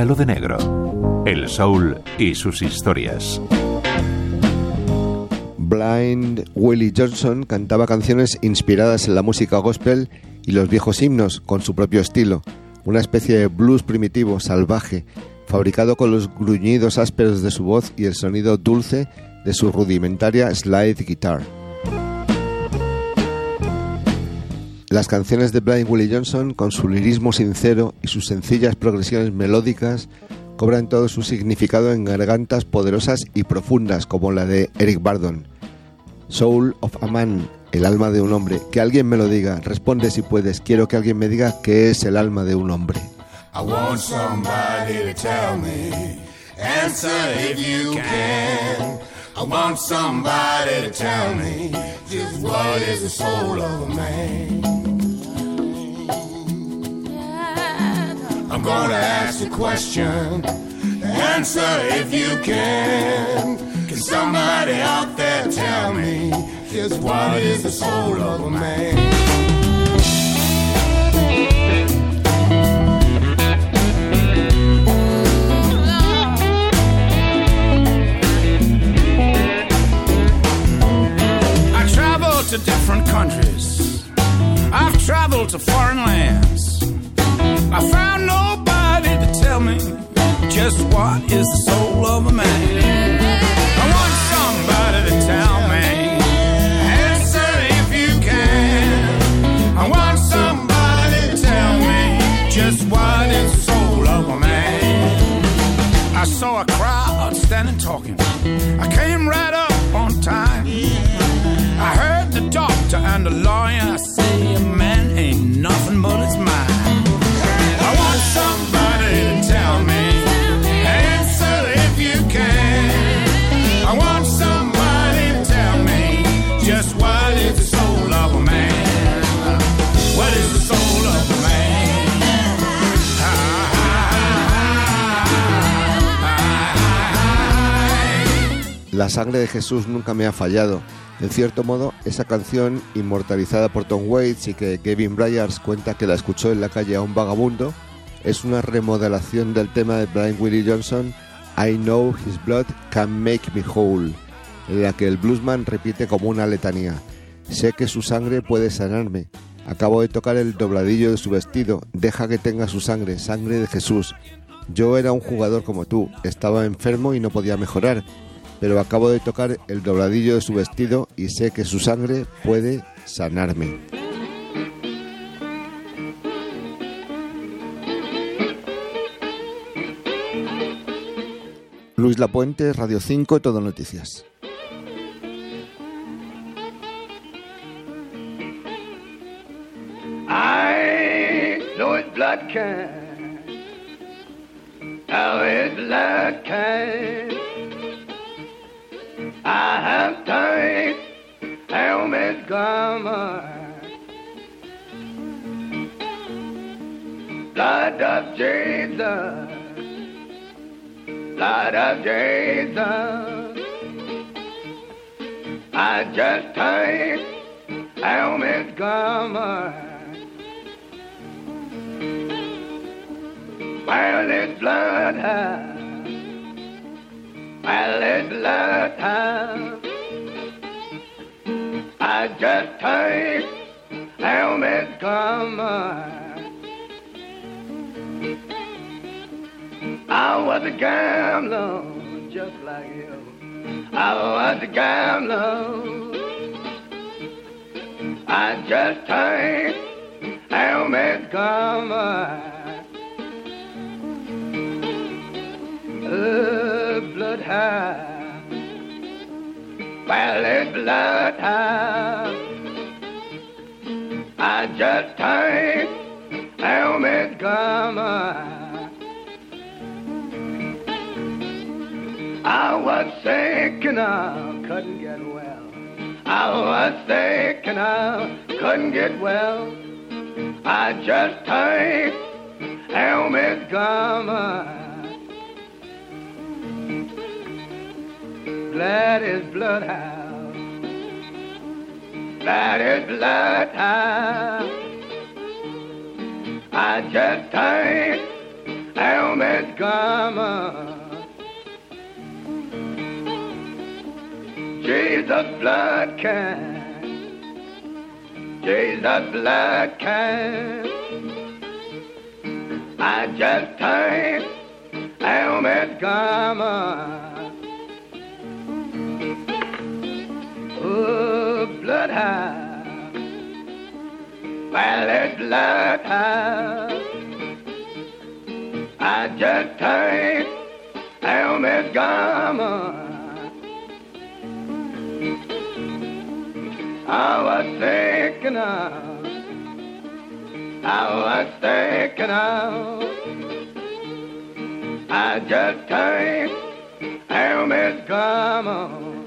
De negro. El soul y sus historias. Blind Willie Johnson cantaba canciones inspiradas en la música gospel y los viejos himnos con su propio estilo, una especie de blues primitivo, salvaje, fabricado con los gruñidos ásperos de su voz y el sonido dulce de su rudimentaria slide guitar. Las canciones de Blind Willie Johnson, con su lirismo sincero y sus sencillas progresiones melódicas, cobran todo su significado en gargantas poderosas y profundas como la de Eric Bardon. Soul of a Man, el alma de un hombre. Que alguien me lo diga. Responde si puedes. Quiero que alguien me diga qué es el alma de un hombre. I want somebody to tell me. Answer if you can. I want somebody to tell me just what is the soul of a man. I'm gonna ask a question. Answer if you can. Can somebody out there tell me just what is the soul of a man? To foreign lands. I found nobody to tell me just what is the soul of a man. I want somebody to tell me. Answer if you can. I want somebody to tell me just what is the soul of a man. I saw a crowd standing talking. I came right La sangre de Jesús nunca me ha fallado. En cierto modo, esa canción, inmortalizada por Tom Waits y que Kevin Bryars cuenta que la escuchó en la calle a un vagabundo, es una remodelación del tema de Brian Willie Johnson, I Know His Blood Can Make Me Whole, en la que el bluesman repite como una letanía, sé que su sangre puede sanarme, acabo de tocar el dobladillo de su vestido, deja que tenga su sangre, sangre de Jesús. Yo era un jugador como tú, estaba enfermo y no podía mejorar, pero acabo de tocar el dobladillo de su vestido y sé que su sangre puede sanarme. Luis Lapuente, Radio 5, Todo Noticias. I have tight helmet garment. Blood of Jesus, blood of Jesus. I just tight helmet garment. While this blood has it's time. I just helmet come. I was a gambler, just like you. I was a gambler. I just take helmet come. Uh, bloodhound. Well, it's bloodhound. I just turned helmet gummer. I was sick and I couldn't get well. I was sick and I couldn't get well. I just turned helmet. Blood is bloodhound. Blood is bloodhound. I just turned Helmet Garmer. Jesus blood can, Jesus blood can. I just thank Helmet Garmer. Oh, blood high, violet blood. I just thank Helmet Garmer. I was thinking of, I was thinking of, I just turned Helmet Garmer.